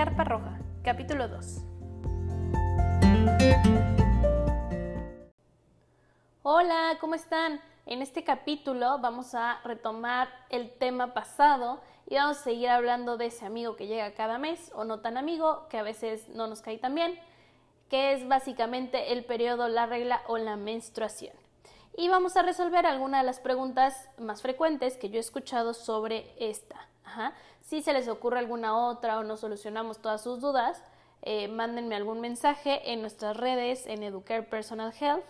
Carpa Roja, capítulo 2. Hola, ¿cómo están? En este capítulo vamos a retomar el tema pasado y vamos a seguir hablando de ese amigo que llega cada mes o no tan amigo, que a veces no nos cae tan bien, que es básicamente el periodo, la regla o la menstruación. Y vamos a resolver algunas de las preguntas más frecuentes que yo he escuchado sobre esta. Si se les ocurre alguna otra o no solucionamos todas sus dudas, eh, mándenme algún mensaje en nuestras redes en Educare Personal Health.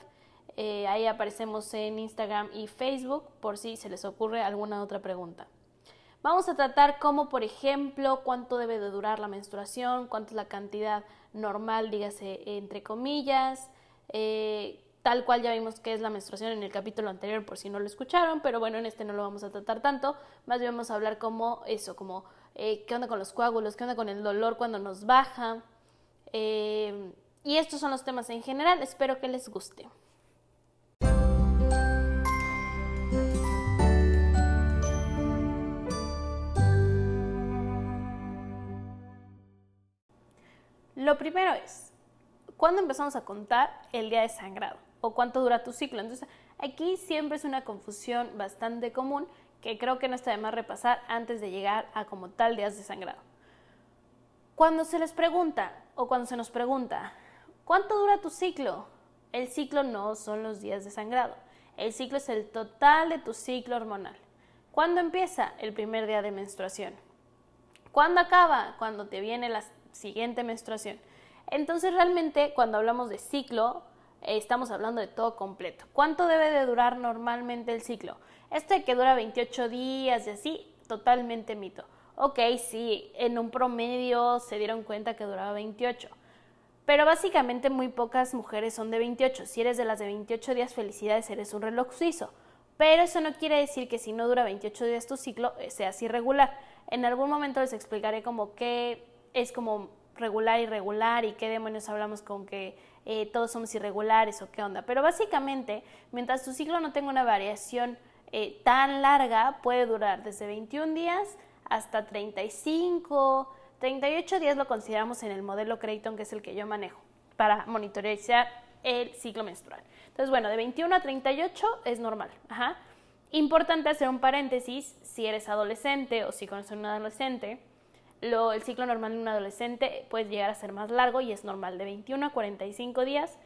Eh, ahí aparecemos en Instagram y Facebook por si se les ocurre alguna otra pregunta. Vamos a tratar como, por ejemplo, cuánto debe de durar la menstruación, cuánto es la cantidad normal, dígase entre comillas, eh, tal cual ya vimos que es la menstruación en el capítulo anterior por si no lo escucharon, pero bueno, en este no lo vamos a tratar tanto, más bien vamos a hablar como eso, como qué onda con los coágulos, qué onda con el dolor cuando nos baja, eh, y estos son los temas en general, espero que les guste. Lo primero es, ¿cuándo empezamos a contar el día de sangrado? ¿O cuánto dura tu ciclo? Entonces, aquí siempre es una confusión bastante común que creo que no está de más repasar antes de llegar a como tal días de sangrado. Cuando se les pregunta o cuando se nos pregunta, ¿cuánto dura tu ciclo? El ciclo no son los días de sangrado. El ciclo es el total de tu ciclo hormonal. ¿Cuándo empieza? El primer día de menstruación. ¿Cuándo acaba? Cuando te viene la siguiente menstruación. Entonces realmente cuando hablamos de ciclo, estamos hablando de todo completo. ¿Cuánto debe de durar normalmente el ciclo? Esto de que dura 28 días y así, totalmente mito ok, sí, en un promedio se dieron cuenta que duraba 28. Pero básicamente muy pocas mujeres son de 28. Si eres de las de 28 días, felicidades, eres un reloj suizo. Pero eso no quiere decir que si no dura 28 días tu ciclo, eh, seas irregular. En algún momento les explicaré como qué es como regular, irregular y qué demonios hablamos con que eh, todos somos irregulares o qué onda. Pero básicamente, mientras tu ciclo no tenga una variación eh, tan larga, puede durar desde 21 días hasta 35, 38 días lo consideramos en el modelo Creighton, que es el que yo manejo, para monitorear el ciclo menstrual. Entonces, bueno, de 21 a 38 es normal. Importante hacer un paréntesis, si eres adolescente o si conoces a un adolescente, lo, el ciclo normal de un adolescente puede llegar a ser más largo y es normal. De 21 a 45 días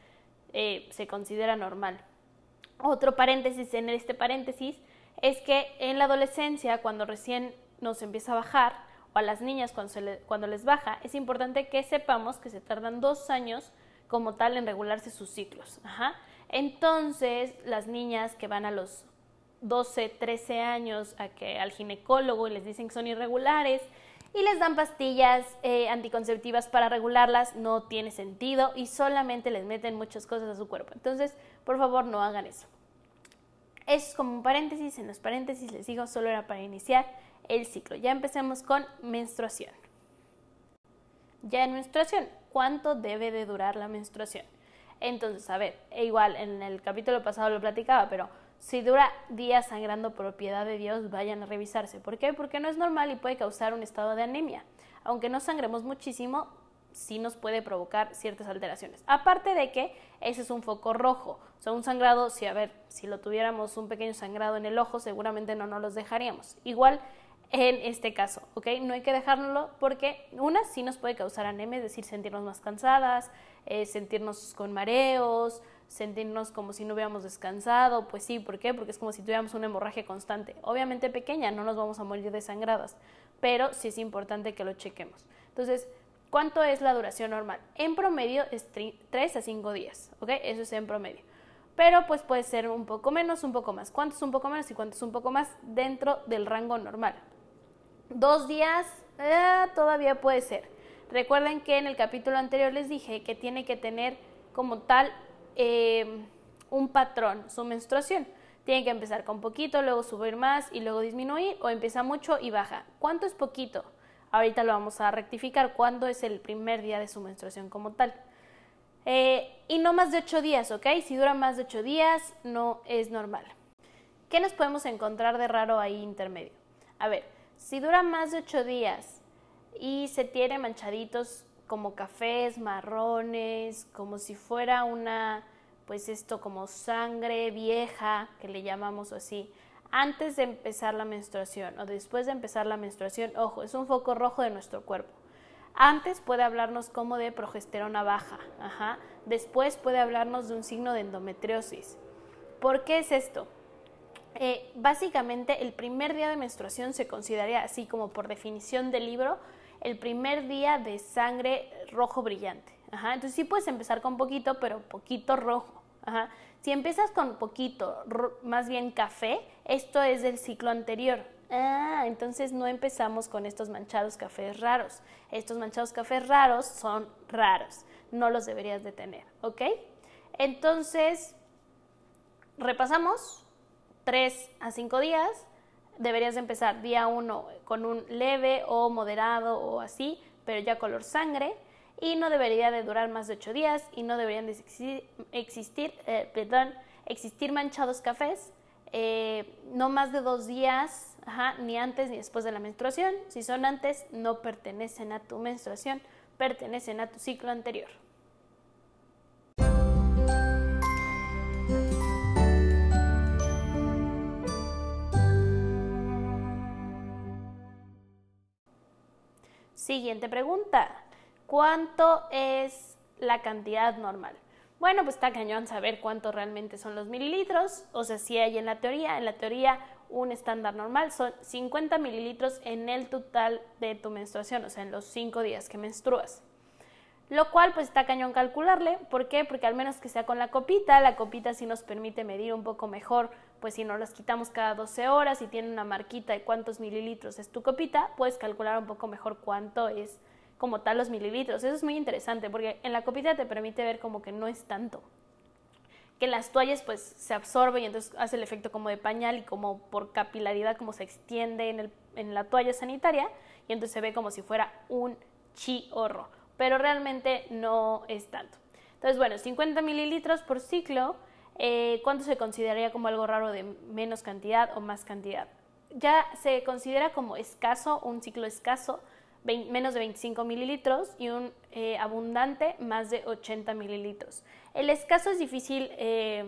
eh, se considera normal. Otro paréntesis en este paréntesis es que en la adolescencia, cuando recién nos empieza a bajar, o a las niñas cuando, cuando les baja, es importante que sepamos que se tardan dos años como tal en regularse sus ciclos. Entonces, las niñas que van a los 12, 13 años a que, al ginecólogo y les dicen que son irregulares y les dan pastillas eh, anticonceptivas para regularlas, no tiene sentido y solamente les meten muchas cosas a su cuerpo. Entonces, por favor, no hagan eso. Es como un paréntesis, en los paréntesis les digo, solo era para iniciar el ciclo. Ya empecemos con menstruación. Ya en menstruación, ¿cuánto debe de durar la menstruación? Entonces, a ver, igual en el capítulo pasado lo platicaba, pero si dura días sangrando propiedad de Dios, vayan a revisarse. ¿Por qué? Porque no es normal y puede causar un estado de anemia. Aunque no sangremos muchísimo, sí nos puede provocar ciertas alteraciones. Aparte de que ese es un foco rojo. O sea, un sangrado, si a ver, si lo tuviéramos un pequeño sangrado en el ojo, seguramente no nos los dejaríamos. Igual en este caso, ¿ok? No hay que dejarlo porque una sí nos puede causar anemia, es decir, sentirnos más cansadas, eh, sentirnos con mareos, sentirnos como si no hubiéramos descansado, pues sí, ¿por qué? Porque es como si tuviéramos una hemorragia constante. Obviamente pequeña, no nos vamos a morir desangradas, pero sí es importante que lo chequemos. Entonces, ¿cuánto es la duración normal? En promedio es 3 a 5 días, ¿ok? Eso es en promedio. Pero pues puede ser un poco menos, un poco más. ¿Cuánto es un poco menos y cuánto un poco más? Dentro del rango normal. Dos días eh, todavía puede ser. Recuerden que en el capítulo anterior les dije que tiene que tener como tal em, un patrón su menstruación. Tiene que empezar con poquito, luego subir más y luego disminuir o empieza mucho y baja. ¿Cuánto es poquito? Ahorita lo vamos a rectificar. ¿Cuándo es el primer día de su menstruación como tal? Eh, y no más de ocho días, ¿ok? Si dura más de ocho días, no es normal. ¿Qué nos podemos encontrar de raro ahí intermedio? A ver, si dura más de 8 días y se tiene manchaditos como cafés, marrones, como si fuera una, pues esto como sangre vieja, que le llamamos así, antes de empezar la menstruación o después de empezar la menstruación, ojo, es un foco rojo de nuestro cuerpo. Antes puede hablarnos como de progesterona baja, después puede hablarnos de un signo de endometriosis. ¿Por qué es esto? Eh, básicamente el primer día de menstruación se consideraría así como por definición del libro el primer día de sangre rojo brillante. Entonces sí puedes empezar con poquito, pero poquito rojo. Si empiezas con poquito, más bien café, esto es del ciclo anterior. Ah, entonces no empezamos con estos manchados cafés raros. Estos manchados cafés raros son raros. No los deberías de tener, ¿ok? Entonces, repasamos 3 a 5 días deberías empezar día 1 con un leve o moderado o así, pero ya color sangre y no debería de durar más de 8 días y no deberían de existir, eh, perdón, existir manchados cafés, eh, no más de dos días, ni antes ni después de la menstruación. Si son antes, no pertenecen a tu menstruación, pertenecen a tu ciclo anterior. Siguiente pregunta. ¿Cuánto es la cantidad normal? Bueno, pues está cañón saber cuánto realmente son los mililitros. O sea, si hay en la teoría, en la teoría un estándar normal son 50 mililitros en el total de tu menstruación, o sea, en los 5 días que menstruas. Lo cual pues está cañón calcularle. ¿Por qué? Porque al menos que sea con la copita, la copita sí nos permite medir un poco mejor pues si no las quitamos cada 12 horas y tiene una marquita de cuántos mililitros es tu copita, puedes calcular un poco mejor cuánto es como tal los mililitros. Eso es muy interesante porque en la copita te permite ver como que no es tanto. Que las toallas pues se absorben y entonces hace el efecto como de pañal y como por capilaridad como se extiende en, en la toalla sanitaria y entonces se ve como si fuera un chiorro, pero realmente no es tanto. Entonces bueno, 50 mililitros por ciclo eh, ¿cuánto se consideraría como algo raro de menos cantidad o más cantidad? Ya se considera como escaso, un ciclo escaso, menos de 25 mililitros y un eh, abundante más de 80 mililitros. El escaso es difícil eh,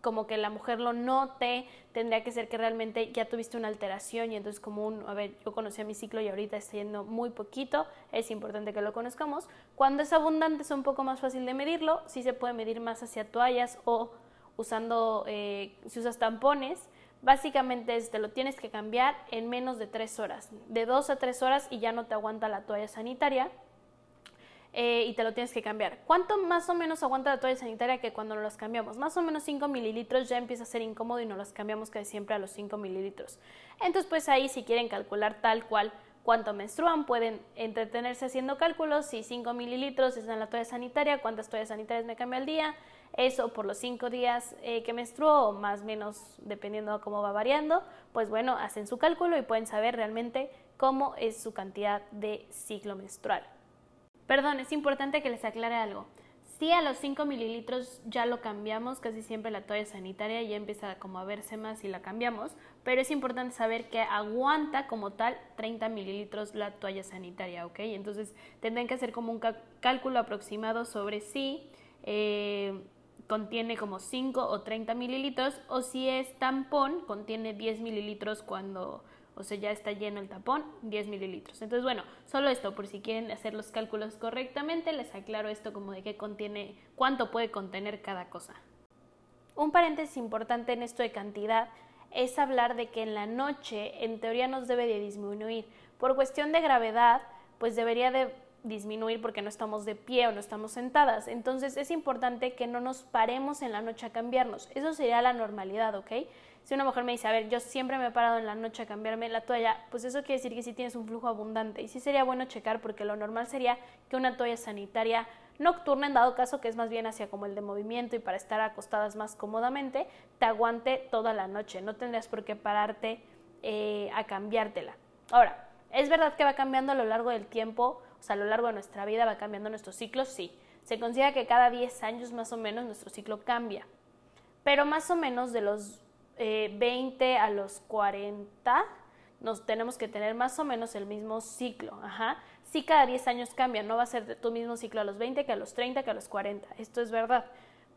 como que la mujer lo note, tendría que ser que realmente ya tuviste una alteración y entonces como un, a ver, yo conocí mi ciclo y ahorita está yendo muy poquito, es importante que lo conozcamos. Cuando es abundante es un poco más fácil de medirlo, sí se puede medir más hacia toallas o usando, eh, si usas tampones, básicamente es, te lo tienes que cambiar en menos de tres horas, de dos a tres horas y ya no te aguanta la toalla sanitaria. Eh, y te lo tienes que cambiar. ¿Cuánto más o menos aguanta la toalla sanitaria que cuando nos las cambiamos? Más o menos 5 mililitros ya empieza a ser incómodo y nos las cambiamos casi siempre a los 5 mililitros. Entonces, pues ahí si quieren calcular tal cual cuánto menstruan, pueden entretenerse haciendo cálculos. Si 5 mililitros es en la toalla sanitaria, cuántas toallas sanitarias me cambia al día, eso por los cinco días eh, que menstruó, o más o menos dependiendo de cómo va variando, pues bueno, hacen su cálculo y pueden saber realmente cómo es su cantidad de ciclo menstrual. Perdón, es importante que les aclare algo. Si a los 5 mililitros ya lo cambiamos, casi siempre la toalla sanitaria ya empieza como a verse más y la cambiamos, pero es importante saber que aguanta como tal 30 mililitros la toalla sanitaria, ¿ok? Entonces tendrán que hacer como un cálculo aproximado sobre si eh, contiene como 5 o 30 mililitros o si es tampón contiene 10 mililitros cuando, o sea, ya está lleno el tapón, 10 mililitros. Entonces, bueno, solo esto, por si quieren hacer los cálculos correctamente, les aclaro esto como de qué contiene, cuánto puede contener cada cosa. Un paréntesis importante en esto de cantidad es hablar de que en la noche en teoría nos debe de disminuir. Por cuestión de gravedad, pues debería de disminuir porque no estamos de pie o no estamos sentadas. Entonces es importante que no nos paremos en la noche a cambiarnos. Eso sería la normalidad, ¿ok? Si una mujer me dice, a ver, yo siempre me he parado en la noche a cambiarme la toalla, pues eso quiere decir que sí tienes un flujo abundante. Y sí sería bueno checar porque lo normal sería que una toalla sanitaria nocturna, en dado caso que es más bien hacia como el de movimiento y para estar acostadas más cómodamente, te aguante toda la noche. No tendrías por qué pararte eh, a cambiártela. Ahora, es verdad que va cambiando a lo largo del tiempo a lo largo de nuestra vida va cambiando nuestro ciclo, sí. Se considera que cada 10 años más o menos nuestro ciclo cambia. Pero más o menos de los 20 eh, a los 40, nos tenemos que tener más o menos el mismo ciclo. Ajá. Sí, cada 10 años cambia, no va a ser tu mismo ciclo a los 20 que a los 30 que a los 40. Esto es verdad.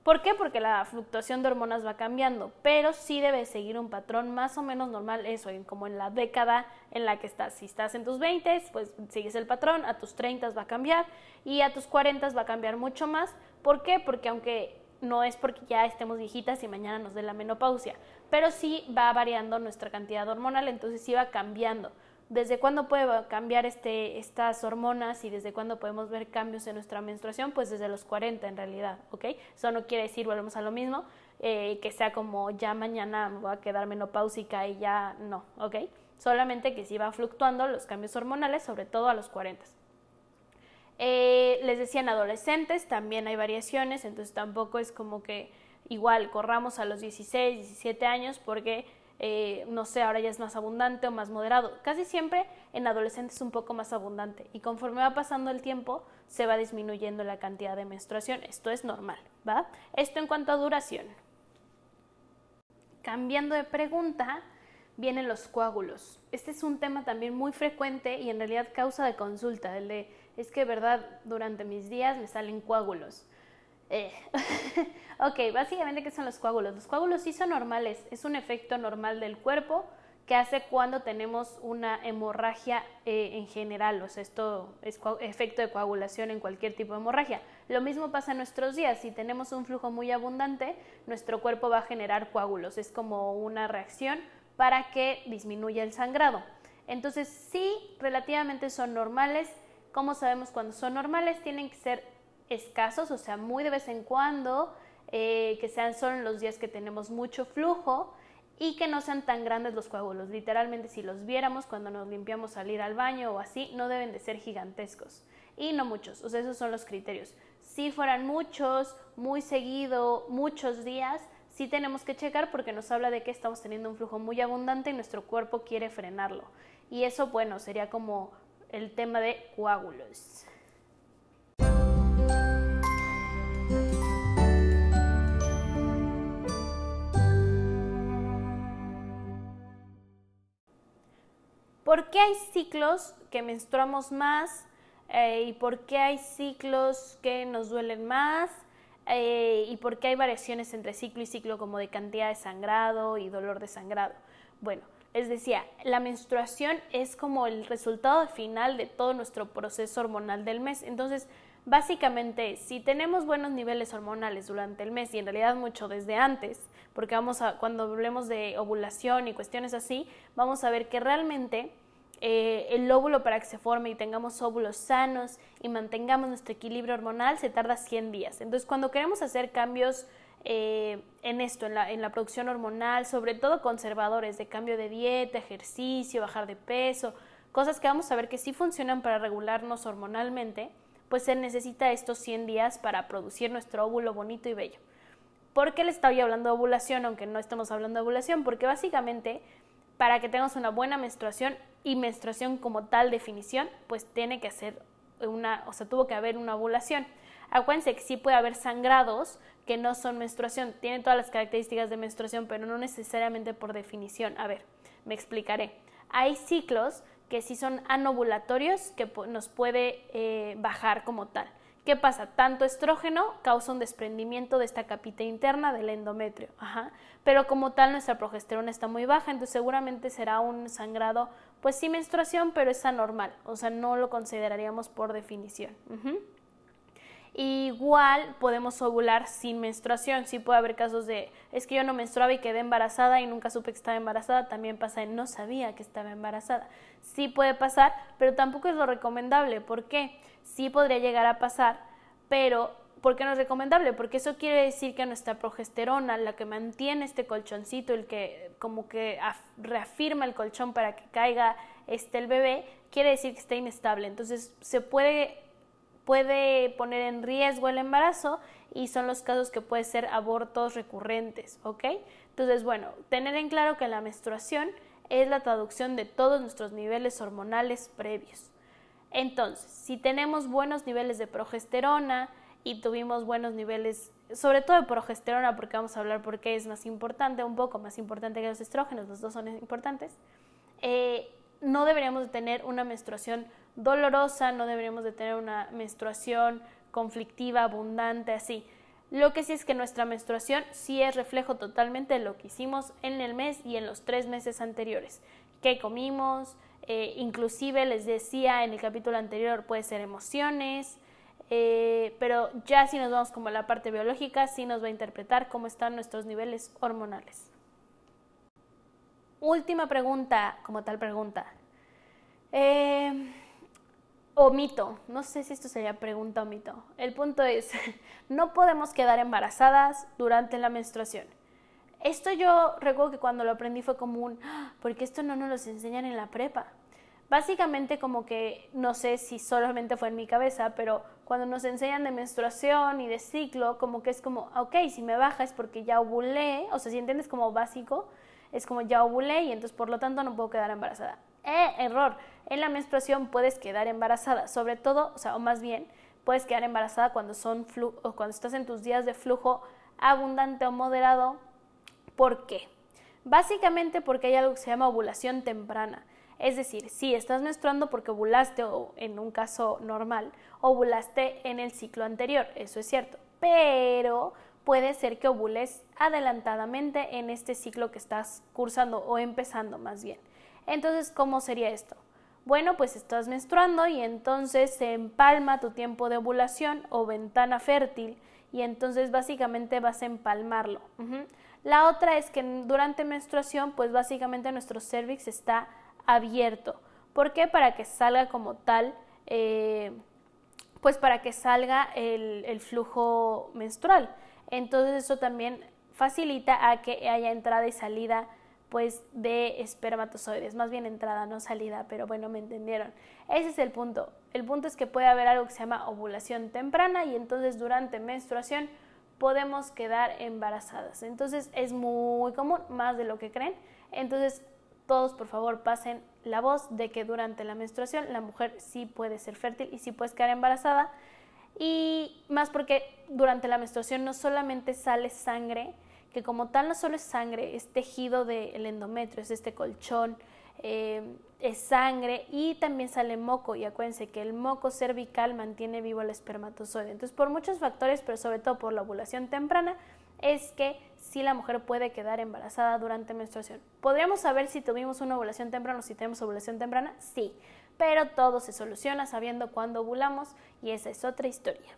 ¿Por qué? Porque la fluctuación de hormonas va cambiando, pero sí debe seguir un patrón más o menos normal, eso, como en la década en la que estás. Si estás en tus 20, pues sigues el patrón, a tus 30 va a cambiar y a tus 40 va a cambiar mucho más. ¿Por qué? Porque aunque no es porque ya estemos viejitas y mañana nos dé la menopausia, pero sí va variando nuestra cantidad hormonal, entonces sí va cambiando desde cuándo puede cambiar este, estas hormonas y desde cuándo podemos ver cambios en nuestra menstruación, pues desde los 40 en realidad, ¿ok? Eso no quiere decir, volvemos a lo mismo, eh, que sea como ya mañana voy a quedar menopáusica y ya no, ¿ok? Solamente que sí va fluctuando los cambios hormonales, sobre todo a los 40. Eh, les decía en adolescentes también hay variaciones, entonces tampoco es como que igual corramos a los 16, 17 años porque eh, no sé, ahora ya es más abundante o más moderado. Casi siempre en adolescentes es un poco más abundante y conforme va pasando el tiempo se va disminuyendo la cantidad de menstruación. Esto es normal, ¿va? Esto en cuanto a duración. Cambiando de pregunta, vienen los coágulos. Este es un tema también muy frecuente y en realidad causa de consulta, el de, es que verdad, durante mis días me salen coágulos. Eh. ok, básicamente, ¿qué son los coágulos? Los coágulos sí son normales, es un efecto normal del cuerpo que hace cuando tenemos una hemorragia eh, en general, o sea, esto es efecto de coagulación en cualquier tipo de hemorragia. Lo mismo pasa en nuestros días, si tenemos un flujo muy abundante, nuestro cuerpo va a generar coágulos, es como una reacción para que disminuya el sangrado. Entonces, sí, relativamente son normales. ¿Cómo sabemos cuando son normales? Tienen que ser escasos, o sea, muy de vez en cuando, eh, que sean solo en los días que tenemos mucho flujo y que no sean tan grandes los coágulos. Literalmente, si los viéramos cuando nos limpiamos salir al baño o así, no deben de ser gigantescos. Y no muchos, o sea, esos son los criterios. Si fueran muchos, muy seguido, muchos días, sí tenemos que checar porque nos habla de que estamos teniendo un flujo muy abundante y nuestro cuerpo quiere frenarlo. Y eso, bueno, sería como el tema de coágulos. ¿Por qué hay ciclos que menstruamos más eh, y por qué hay ciclos que nos duelen más eh, y por qué hay variaciones entre ciclo y ciclo como de cantidad de sangrado y dolor de sangrado? Bueno, les decía, la menstruación es como el resultado final de todo nuestro proceso hormonal del mes. Entonces, Básicamente, si tenemos buenos niveles hormonales durante el mes y en realidad mucho desde antes, porque vamos a, cuando hablemos de ovulación y cuestiones así, vamos a ver que realmente eh, el óvulo para que se forme y tengamos óvulos sanos y mantengamos nuestro equilibrio hormonal se tarda 100 días. Entonces, cuando queremos hacer cambios eh, en esto, en la, en la producción hormonal, sobre todo conservadores de cambio de dieta, ejercicio, bajar de peso, cosas que vamos a ver que sí funcionan para regularnos hormonalmente, pues se necesita estos 100 días para producir nuestro óvulo bonito y bello. ¿Por qué le estoy hablando de ovulación, aunque no estamos hablando de ovulación? Porque básicamente para que tengamos una buena menstruación y menstruación como tal definición, pues tiene que ser una, o sea, tuvo que haber una ovulación. Acuérdense que sí puede haber sangrados que no son menstruación, tienen todas las características de menstruación, pero no necesariamente por definición. A ver, me explicaré. Hay ciclos que sí son anovulatorios que nos puede eh, bajar como tal. ¿Qué pasa? Tanto estrógeno causa un desprendimiento de esta capita interna del endometrio, pero como tal nuestra progesterona está muy baja, entonces seguramente será un sangrado, pues sí menstruación, pero es anormal, o sea, no lo consideraríamos por definición. Igual podemos ovular sin menstruación. Sí puede haber casos de, es que yo no menstruaba y quedé embarazada y nunca supe que estaba embarazada. También pasa en no sabía que estaba embarazada. Sí puede pasar, pero tampoco es lo recomendable. ¿Por qué? Sí podría llegar a pasar, pero ¿por qué no es recomendable? Porque eso quiere decir que nuestra progesterona, la que mantiene este colchoncito, el que como que reafirma el colchón para que caiga este el bebé, quiere decir que está inestable. Entonces se puede puede poner en riesgo el embarazo y son los casos que pueden ser abortos recurrentes, ¿ok? Entonces, bueno, tener en claro que la menstruación es la traducción de todos nuestros niveles hormonales previos. Entonces, si tenemos buenos niveles de progesterona y tuvimos buenos niveles, sobre todo de progesterona, porque vamos a hablar por qué es más importante, un poco más importante que los estrógenos, los dos son importantes, eh, no deberíamos de tener una menstruación dolorosa, no deberíamos de tener una menstruación conflictiva, abundante, así. Lo que sí es que nuestra menstruación sí es reflejo totalmente de lo que hicimos en el mes y en los tres meses anteriores. ¿Qué comimos? Eh, inclusive les decía en el capítulo anterior, puede ser emociones, eh, pero ya si nos vamos como a la parte biológica, sí nos va a interpretar cómo están nuestros niveles hormonales. Última pregunta, como tal pregunta. Eh, o mito, no sé si esto sería pregunta o mito. El punto es, no podemos quedar embarazadas durante la menstruación. Esto yo recuerdo que cuando lo aprendí fue como un, ah, porque esto no nos lo enseñan en la prepa. Básicamente como que, no sé si solamente fue en mi cabeza, pero cuando nos enseñan de menstruación y de ciclo, como que es como, ok, si me baja es porque ya ovulé, o sea, si entiendes como básico, es como ya ovulé y entonces por lo tanto no puedo quedar embarazada. Eh, error, en la menstruación puedes quedar embarazada, sobre todo, o o más bien, puedes quedar embarazada cuando, son o cuando estás en tus días de flujo abundante o moderado. ¿Por qué? Básicamente porque hay algo que se llama ovulación temprana. Es decir, si estás menstruando porque ovulaste o en un caso normal, ovulaste en el ciclo anterior, eso es cierto, pero puede ser que ovules adelantadamente en este ciclo que estás cursando o empezando más bien. Entonces, ¿cómo sería esto? Bueno, pues estás menstruando y entonces se empalma tu tiempo de ovulación o ventana fértil y entonces básicamente vas a empalmarlo. La otra es que durante menstruación, pues básicamente nuestro cervix está abierto. ¿Por qué? Para que salga como tal, eh, pues para que salga el, el flujo menstrual. Entonces eso también facilita a que haya entrada y salida pues de espermatozoides, más bien entrada, no salida, pero bueno, me entendieron. Ese es el punto. El punto es que puede haber algo que se llama ovulación temprana y entonces durante menstruación podemos quedar embarazadas. Entonces es muy común, más de lo que creen. Entonces todos por favor pasen la voz de que durante la menstruación la mujer sí puede ser fértil y sí puede quedar embarazada. Y más porque durante la menstruación no solamente sale sangre, que como tal no solo es sangre, es tejido del endometrio, es este colchón, eh, es sangre y también sale moco. Y acuérdense que el moco cervical mantiene vivo el espermatozoide. Entonces, por muchos factores, pero sobre todo por la ovulación temprana, es que si la mujer puede quedar embarazada durante menstruación. ¿Podríamos saber si tuvimos una ovulación temprana o si tenemos ovulación temprana? Sí, pero todo se soluciona sabiendo cuándo ovulamos y esa es otra historia.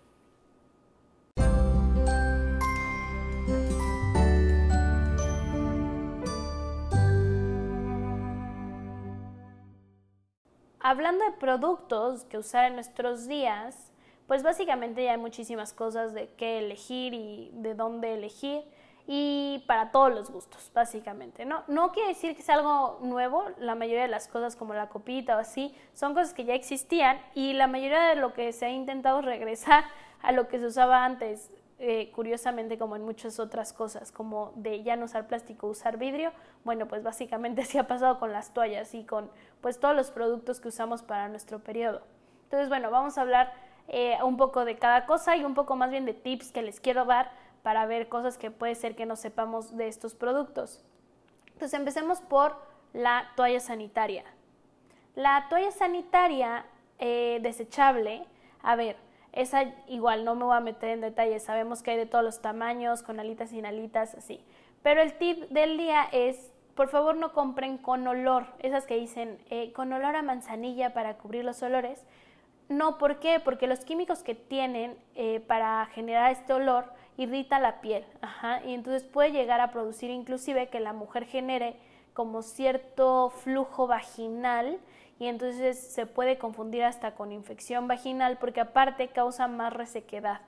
Hablando de productos que usar en nuestros días, pues básicamente ya hay muchísimas cosas de qué elegir y de dónde elegir y para todos los gustos, básicamente, ¿no? No quiere decir que sea algo nuevo, la mayoría de las cosas como la copita o así son cosas que ya existían y la mayoría de lo que se ha intentado regresar a lo que se usaba antes, eh, curiosamente como en muchas otras cosas, como de ya no usar plástico, usar vidrio, bueno, pues básicamente así ha pasado con las toallas y con pues todos los productos que usamos para nuestro periodo. Entonces, bueno, vamos a hablar eh, un poco de cada cosa y un poco más bien de tips que les quiero dar para ver cosas que puede ser que no sepamos de estos productos. Entonces, empecemos por la toalla sanitaria. La toalla sanitaria eh, desechable, a ver, esa igual no me voy a meter en detalles, sabemos que hay de todos los tamaños, con alitas, sin alitas, así. Pero el tip del día es, por favor no compren con olor, esas que dicen eh, con olor a manzanilla para cubrir los olores. No, ¿por qué? Porque los químicos que tienen eh, para generar este olor irrita la piel, ajá, y entonces puede llegar a producir inclusive que la mujer genere como cierto flujo vaginal y entonces se puede confundir hasta con infección vaginal porque aparte causa más resequedad.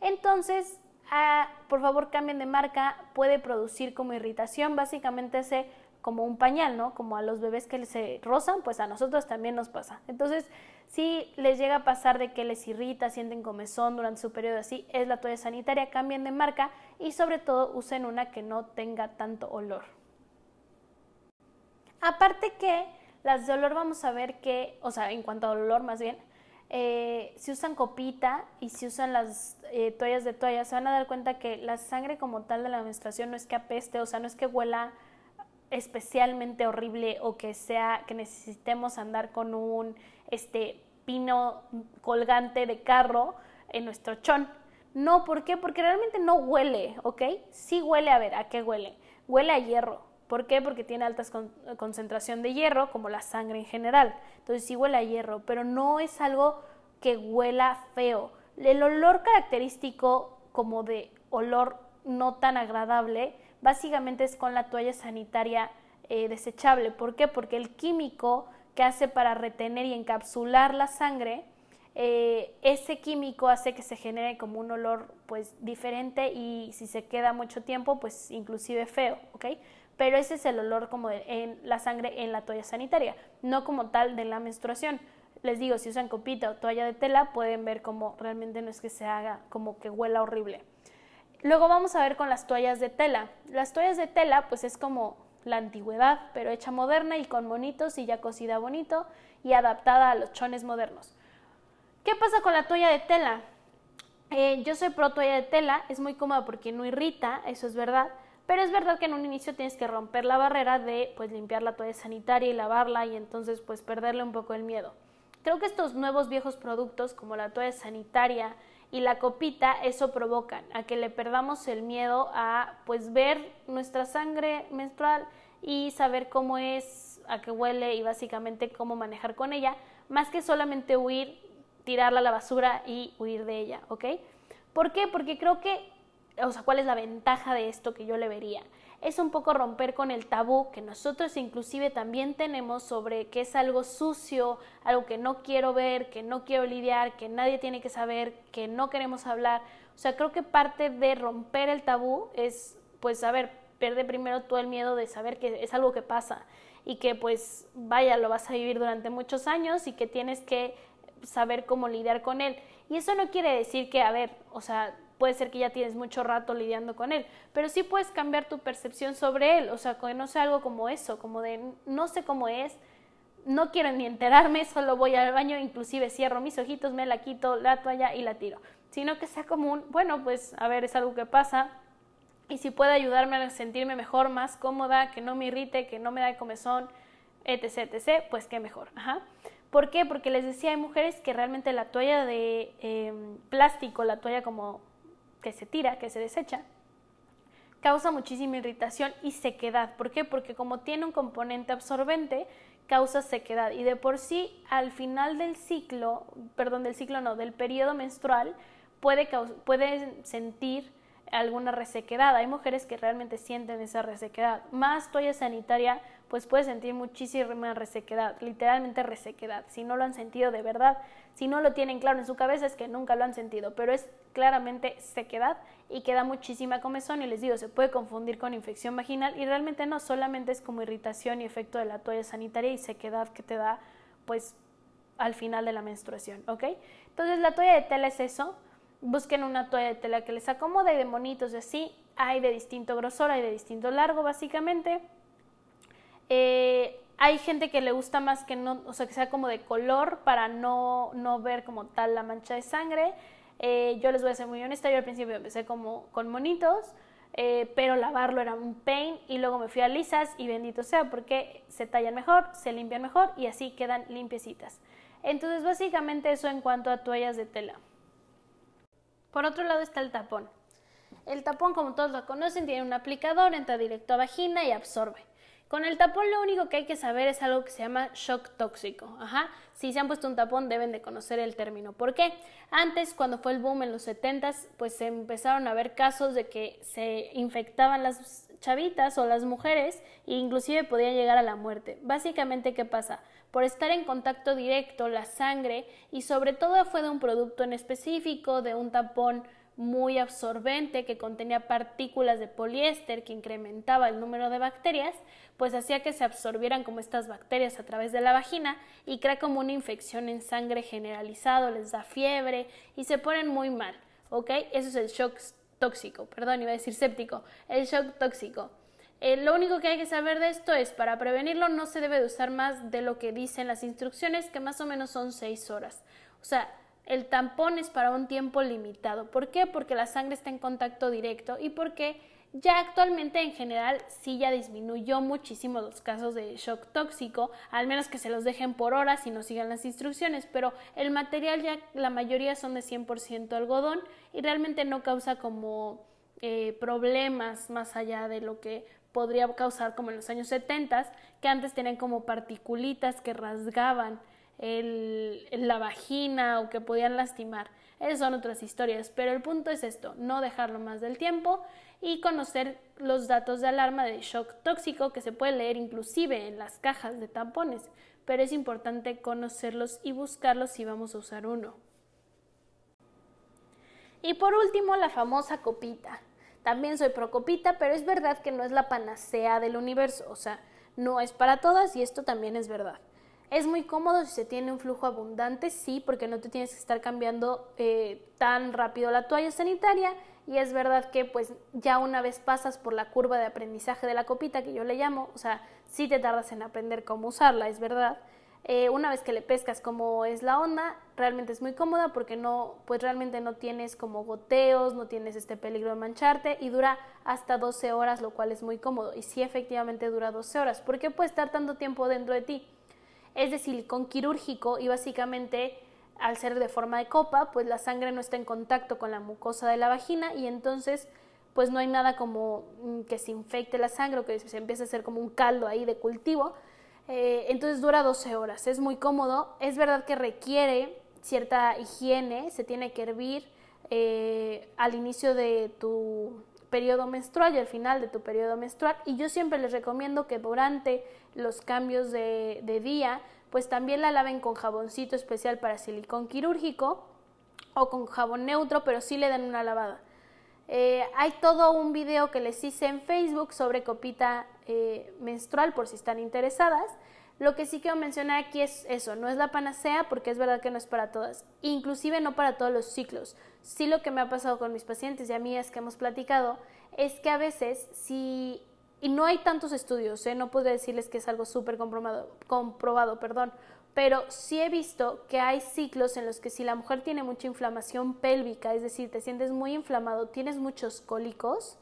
Entonces, ah, por favor cambien de marca, puede producir como irritación, básicamente hace como un pañal, ¿no? Como a los bebés que se rozan, pues a nosotros también nos pasa. Entonces, si les llega a pasar de que les irrita, sienten comezón durante su periodo así, es la toalla sanitaria, cambien de marca y sobre todo usen una que no tenga tanto olor. Aparte que las de olor vamos a ver que, o sea, en cuanto a olor más bien, eh, si usan copita y si usan las eh, toallas de toalla, se van a dar cuenta que la sangre como tal de la menstruación no es que apeste, o sea, no es que huela especialmente horrible o que sea que necesitemos andar con un este pino colgante de carro en nuestro chón. No, ¿por qué? Porque realmente no huele, ¿ok? Sí huele, a ver, ¿a qué huele? Huele a hierro. ¿Por qué? Porque tiene alta concentración de hierro, como la sangre en general. Entonces sí huele a hierro, pero no es algo que huela feo. El olor característico como de olor no tan agradable, básicamente es con la toalla sanitaria eh, desechable. ¿Por qué? Porque el químico que hace para retener y encapsular la sangre, eh, ese químico hace que se genere como un olor pues diferente y si se queda mucho tiempo pues inclusive feo, ¿ok? Pero ese es el olor como de, en la sangre en la toalla sanitaria, no como tal de la menstruación. Les digo, si usan copita o toalla de tela pueden ver como realmente no es que se haga como que huela horrible. Luego vamos a ver con las toallas de tela. Las toallas de tela pues es como la antigüedad, pero hecha moderna y con monitos y ya cosida bonito y adaptada a los chones modernos. ¿Qué pasa con la toalla de tela? Eh, yo soy pro toalla de tela, es muy cómoda porque no irrita, eso es verdad, pero es verdad que en un inicio tienes que romper la barrera de pues limpiar la toalla sanitaria y lavarla y entonces pues perderle un poco el miedo. Creo que estos nuevos viejos productos como la toalla sanitaria y la copita, eso provocan a que le perdamos el miedo a pues ver nuestra sangre menstrual y saber cómo es, a qué huele y básicamente cómo manejar con ella, más que solamente huir, tirarla a la basura y huir de ella, ¿ok? ¿Por qué? Porque creo que, o sea, ¿cuál es la ventaja de esto que yo le vería? es un poco romper con el tabú que nosotros inclusive también tenemos sobre que es algo sucio, algo que no quiero ver, que no quiero lidiar, que nadie tiene que saber, que no queremos hablar. O sea, creo que parte de romper el tabú es, pues, a ver, pierde primero todo el miedo de saber que es algo que pasa y que, pues, vaya, lo vas a vivir durante muchos años y que tienes que saber cómo lidiar con él. Y eso no quiere decir que, a ver, o sea, puede ser que ya tienes mucho rato lidiando con él, pero sí puedes cambiar tu percepción sobre él, o sea, que no sea algo como eso, como de no sé cómo es, no quiero ni enterarme, solo voy al baño, inclusive cierro mis ojitos, me la quito la toalla y la tiro, sino que sea como un, bueno, pues a ver, es algo que pasa y si puede ayudarme a sentirme mejor, más cómoda, que no me irrite, que no me da comezón, etc, etc, pues qué mejor, ajá. ¿Por qué? Porque les decía, hay mujeres que realmente la toalla de em, plástico, la toalla como que se tira, que se desecha, causa muchísima irritación y sequedad. ¿Por qué? Porque como tiene un componente absorbente, causa sequedad. Y de por sí, al final del ciclo, perdón, del ciclo no, del periodo menstrual, puede, puede sentir alguna resequedad. Hay mujeres que realmente sienten esa resequedad. Más toalla sanitaria, pues puede sentir muchísima resequedad, literalmente resequedad. Si no lo han sentido de verdad, si no lo tienen claro en su cabeza es que nunca lo han sentido, pero es claramente sequedad y queda muchísima comezón y les digo, se puede confundir con infección vaginal y realmente no, solamente es como irritación y efecto de la toalla sanitaria y sequedad que te da pues al final de la menstruación, ¿ok? Entonces la toalla de tela es eso, busquen una toalla de tela que les acomode de monitos y así. Hay de distinto grosor, hay de distinto largo, básicamente. Eh, hay gente que le gusta más que no, o sea, que sea como de color para no, no ver como tal la mancha de sangre. Eh, yo les voy a ser muy honesta, yo al principio empecé como con monitos, eh, pero lavarlo era un pain y luego me fui a lisas y bendito sea porque se tallan mejor, se limpian mejor y así quedan limpiecitas. Entonces básicamente eso en cuanto a toallas de tela. Por otro lado está el tapón. El tapón, como todos lo conocen, tiene un aplicador, entra directo a vagina y absorbe. Con el tapón lo único que hay que saber es algo que se llama shock tóxico. Ajá. Si se han puesto un tapón deben de conocer el término. ¿Por qué? Antes, cuando fue el boom en los 70s, pues se empezaron a ver casos de que se infectaban las chavitas o las mujeres e inclusive podían llegar a la muerte. Básicamente, ¿qué pasa? por estar en contacto directo la sangre y sobre todo fue de un producto en específico, de un tampón muy absorbente que contenía partículas de poliéster que incrementaba el número de bacterias, pues hacía que se absorbieran como estas bacterias a través de la vagina y crea como una infección en sangre generalizado, les da fiebre y se ponen muy mal, ¿ok? Eso es el shock tóxico, perdón, iba a decir séptico, el shock tóxico. Eh, lo único que hay que saber de esto es, para prevenirlo no se debe de usar más de lo que dicen las instrucciones, que más o menos son 6 horas. O sea, el tampón es para un tiempo limitado. ¿Por qué? Porque la sangre está en contacto directo y porque Ya actualmente en general sí ya disminuyó muchísimo los casos de shock tóxico, al menos que se los dejen por horas y no sigan las instrucciones, pero el material ya la mayoría son de 100% algodón y realmente no causa como eh, problemas más allá de lo que podría causar como en los años 70, que antes tenían como particulitas que rasgaban el, la vagina o que podían lastimar. Esas son otras historias, pero el punto es esto, no dejarlo más del tiempo y conocer los datos de alarma de shock tóxico que se puede leer inclusive en las cajas de tampones, pero es importante conocerlos y buscarlos si vamos a usar uno. Y por último, la famosa copita. También soy pro copita, pero es verdad que no es la panacea del universo, o sea, no es para todas y esto también es verdad. Es muy cómodo si se tiene un flujo abundante, sí, porque no te tienes que estar cambiando eh, tan rápido la toalla sanitaria y es verdad que pues ya una vez pasas por la curva de aprendizaje de la copita, que yo le llamo, o sea, sí te tardas en aprender cómo usarla, es verdad. Eh, una vez que le pescas cómo es la onda, realmente es muy cómoda porque no, pues realmente no tienes como goteos, no tienes este peligro de mancharte y dura hasta 12 horas, lo cual es muy cómodo. Y sí, efectivamente dura 12 horas, porque puede estar tanto tiempo dentro de ti es de silicón quirúrgico y básicamente al ser de forma de copa, pues la sangre no está en contacto con la mucosa de la vagina y entonces pues no hay nada como mm, que se infecte la sangre o que se empiece a hacer como un caldo ahí de cultivo. Eh, entonces dura 12 horas, es muy cómodo. Es verdad que requiere cierta higiene, se tiene que hervir eh, al inicio de tu periodo menstrual y al final de tu periodo menstrual. Y yo siempre les recomiendo que durante los cambios de, día, pues también la laven con jaboncito especial para silicón quirúrgico o con jabón neutro, pero sí le den una lavada. Eh, hay todo un video que les hice en Facebook sobre copita eh, menstrual por si están interesadas. Lo que sí quiero mencionar aquí es eso, no es la panacea porque es verdad que no es para todas, inclusive no para todos los ciclos. Sí lo que me ha pasado con mis pacientes y a mí es que hemos platicado es que a veces si y no hay tantos estudios, ¿eh? no podría decirles que es algo súper comprobado, perdón, pero sí he visto que hay ciclos en los que si la mujer tiene mucha inflamación pélvica, es decir, te sientes muy inflamado, tienes muchos cólicos,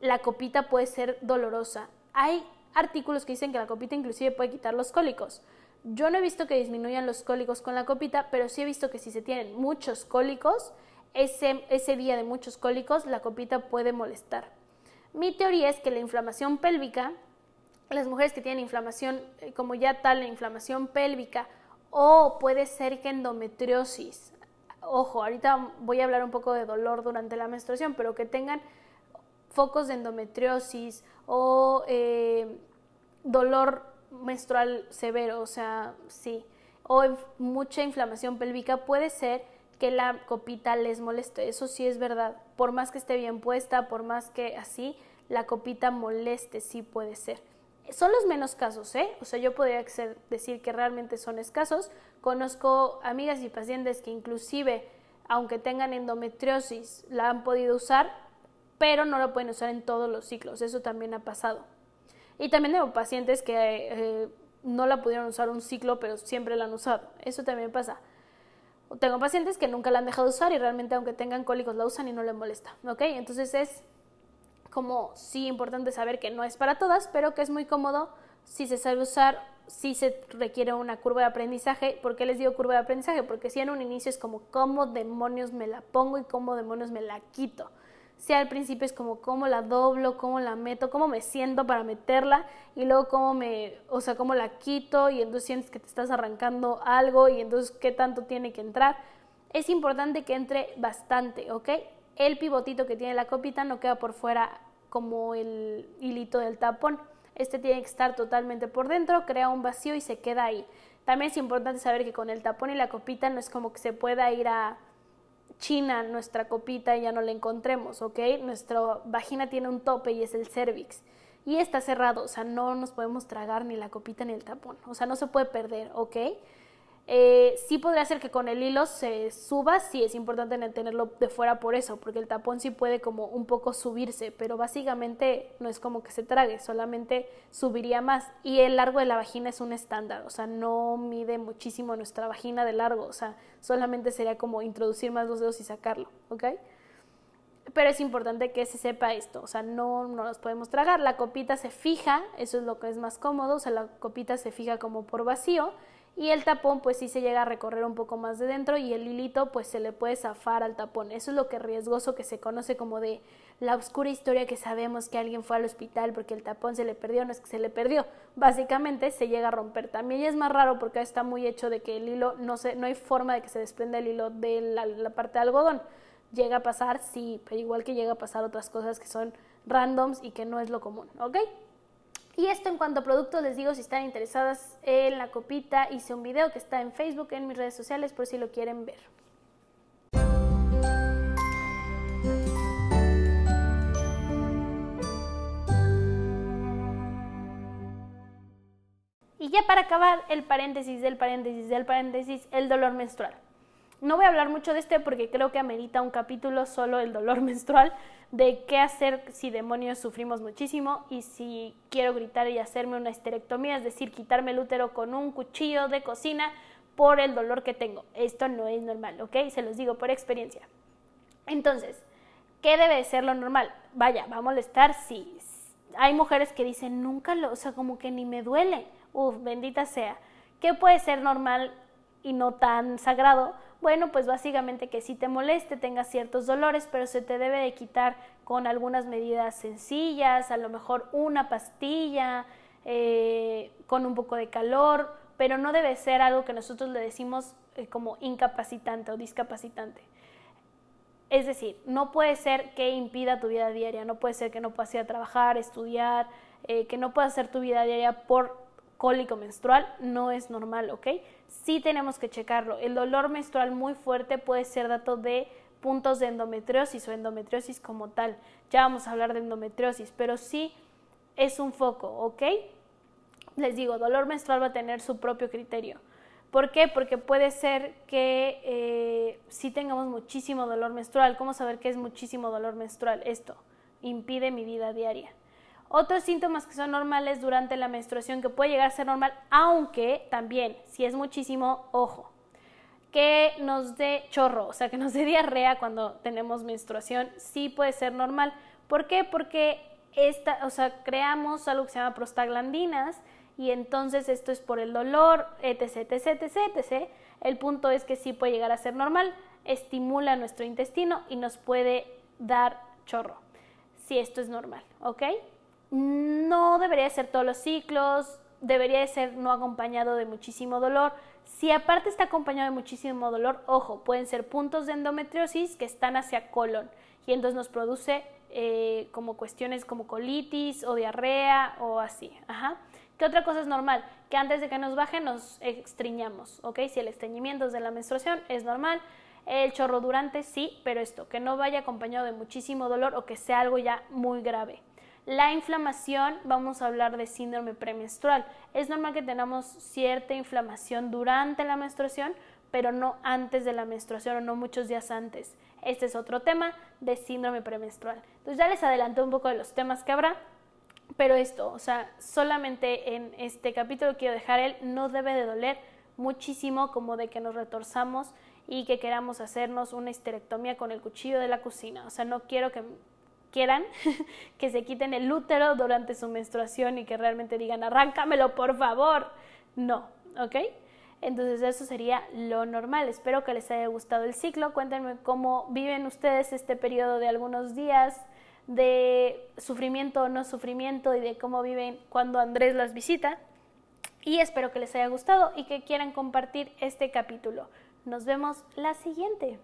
la copita puede ser dolorosa. Hay artículos que dicen que la copita inclusive puede quitar los cólicos. Yo no he visto que disminuyan los cólicos con la copita, pero sí he visto que si se tienen muchos cólicos, ese día de muchos cólicos, la copita puede molestar. Mi teoría es que la inflamación pélvica, las mujeres que tienen inflamación, eh, como ya tal, la inflamación pélvica, o puede ser que endometriosis, ojo, ahorita voy a hablar un poco de dolor durante la menstruación, pero que tengan focos de endometriosis o eh, dolor menstrual severo, o sea, sí, o mucha inflamación pélvica, puede ser que la copita les moleste. Eso sí es verdad. Por más que esté bien puesta, por más que así, la copita moleste, sí puede ser. Son los menos casos, ¿eh? O sea, yo podría decir que realmente son escasos. Conozco amigas y pacientes que inclusive, aunque tengan endometriosis, la han podido usar, pero no la pueden usar en todos los ciclos. Eso también ha pasado. Y también tengo pacientes que eh, no la pudieron usar un ciclo, pero siempre la han usado. Eso también pasa. Tengo pacientes que nunca la han dejado usar y realmente aunque tengan cólicos la usan y no les molesta. ¿Ok? Entonces es como sí importante saber que no es para todas, pero que es muy cómodo si se sabe usar, si se requiere una curva de aprendizaje. ¿Por qué les digo curva de aprendizaje? Porque si en un inicio es como cómo demonios me la pongo y cómo demonios me la quito si al principio es como cómo la doblo, cómo la meto, cómo me siento para meterla y luego cómo me, o sea, cómo la quito y entonces sientes que te estás arrancando algo y entonces qué tanto tiene que entrar. Es importante que entre bastante, ¿ok? El pivotito que tiene la copita no queda por fuera como el hilito del tapón. Este tiene que estar totalmente por dentro, crea un vacío y se queda ahí. También es importante saber que con el tapón y la copita no es como que se pueda ir a China nuestra copita ya no la encontremos, ¿ok? Nuestra vagina tiene un tope y es el cervix. Y está cerrado, o sea, no nos podemos tragar ni la copita ni el tapón, o sea, no se puede perder, ¿ok? Eh, sí podría ser que con el hilo se suba, sí es importante tenerlo de fuera por eso, porque el tapón sí puede como un poco subirse, pero básicamente no es como que se trague, solamente subiría más. Y el largo de la vagina es un estándar, o sea, no mide muchísimo nuestra vagina de largo, o sea, solamente sería como introducir más los dedos y sacarlo, ¿ok? pero es importante que se sepa esto, o sea, no, no los podemos tragar. La copita se fija, eso es lo que es más cómodo, o sea, la copita se fija como por vacío y el tapón pues sí se llega a recorrer un poco más de dentro y el hilito pues se le puede zafar al tapón. Eso es lo que es riesgoso que se conoce como de la oscura historia que sabemos que alguien fue al hospital porque el tapón se le perdió, no es que se le perdió, básicamente se llega a romper. También es más raro porque está muy hecho de que el hilo no se, no hay forma de que se desprenda el hilo de la, la parte de algodón llega a pasar, sí, pero igual que llega a pasar otras cosas que son randoms y que no es lo común, ¿ok? Y esto en cuanto a productos, les digo, si están interesadas en la copita, hice un video que está en Facebook, en mis redes sociales, por si lo quieren ver. Y ya para acabar, el paréntesis del paréntesis del paréntesis, el dolor menstrual. No voy a hablar mucho de este porque creo que amerita un capítulo solo el dolor menstrual, de qué hacer si demonios sufrimos muchísimo y si quiero gritar y hacerme una esterectomía, es decir, quitarme el útero con un cuchillo de cocina por el dolor que tengo. Esto no es normal, ¿ok? Se los digo por experiencia. Entonces, ¿qué debe ser lo normal? Vaya, va a molestar si hay mujeres que dicen, nunca lo, o sea, como que ni me duele. Uf, bendita sea. ¿Qué puede ser normal y no tan sagrado? Bueno, pues básicamente que si te moleste, tengas ciertos dolores, pero se te debe de quitar con algunas medidas sencillas, a lo mejor una pastilla, eh, con un poco de calor, pero no debe ser algo que nosotros le decimos eh, como incapacitante o discapacitante. Es decir, no puede ser que impida tu vida diaria, no puede ser que no puedas ir a trabajar, estudiar, eh, que no puedas hacer tu vida diaria por cólico menstrual, no es normal, ¿ok? sí tenemos que checarlo. El dolor menstrual muy fuerte puede ser dato de puntos de endometriosis o endometriosis como tal. Ya vamos a hablar de endometriosis, pero sí es un foco, ¿ok? Les digo, dolor menstrual va a tener su propio criterio. ¿Por qué? Porque puede ser que eh, sí tengamos muchísimo dolor menstrual. ¿Cómo saber qué es muchísimo dolor menstrual? Esto impide mi vida diaria. Otros síntomas que son normales durante la menstruación, que puede llegar a ser normal, aunque también, si es muchísimo, ojo, que nos dé chorro, o sea, que nos dé diarrea cuando tenemos menstruación, sí puede ser normal. ¿Por qué? Porque esta, o sea, creamos algo que se llama prostaglandinas y entonces esto es por el dolor, etc, etc, etc, etc. El punto es que sí puede llegar a ser normal, estimula nuestro intestino y nos puede dar chorro, si esto es normal, ¿ok? No debería ser todos los ciclos, debería ser no acompañado de muchísimo dolor. Si aparte está acompañado de muchísimo dolor, ojo, pueden ser puntos de endometriosis que están hacia colon y entonces nos produce eh, como cuestiones como colitis o diarrea o así. ¿Qué otra cosa es normal? Que antes de que nos baje nos extriñamos, ¿ok? Si el estreñimiento es de la menstruación es normal. El chorro durante sí, pero esto, que no vaya acompañado de muchísimo dolor o que sea algo ya muy grave. La inflamación, vamos a hablar de síndrome premenstrual. Es normal que tengamos cierta inflamación durante la menstruación, pero no antes de la menstruación o no muchos días antes. Este es otro tema de síndrome premenstrual. Entonces ya les adelanté un poco de los temas que habrá, pero esto, o sea, solamente en este capítulo quiero dejar el no debe de doler muchísimo como de que nos retorzamos y que queramos hacernos una histerectomía con el cuchillo de la cocina. O sea, no quiero que quieran que se quiten el útero durante su menstruación y que realmente digan, arráncamelo, por favor. No, ¿ok? Entonces eso sería lo normal. Espero que les haya gustado el ciclo. Cuéntenme cómo viven ustedes este periodo de algunos días de sufrimiento o no sufrimiento y de cómo viven cuando Andrés las visita. Y espero que les haya gustado y que quieran compartir este capítulo. Nos vemos la siguiente.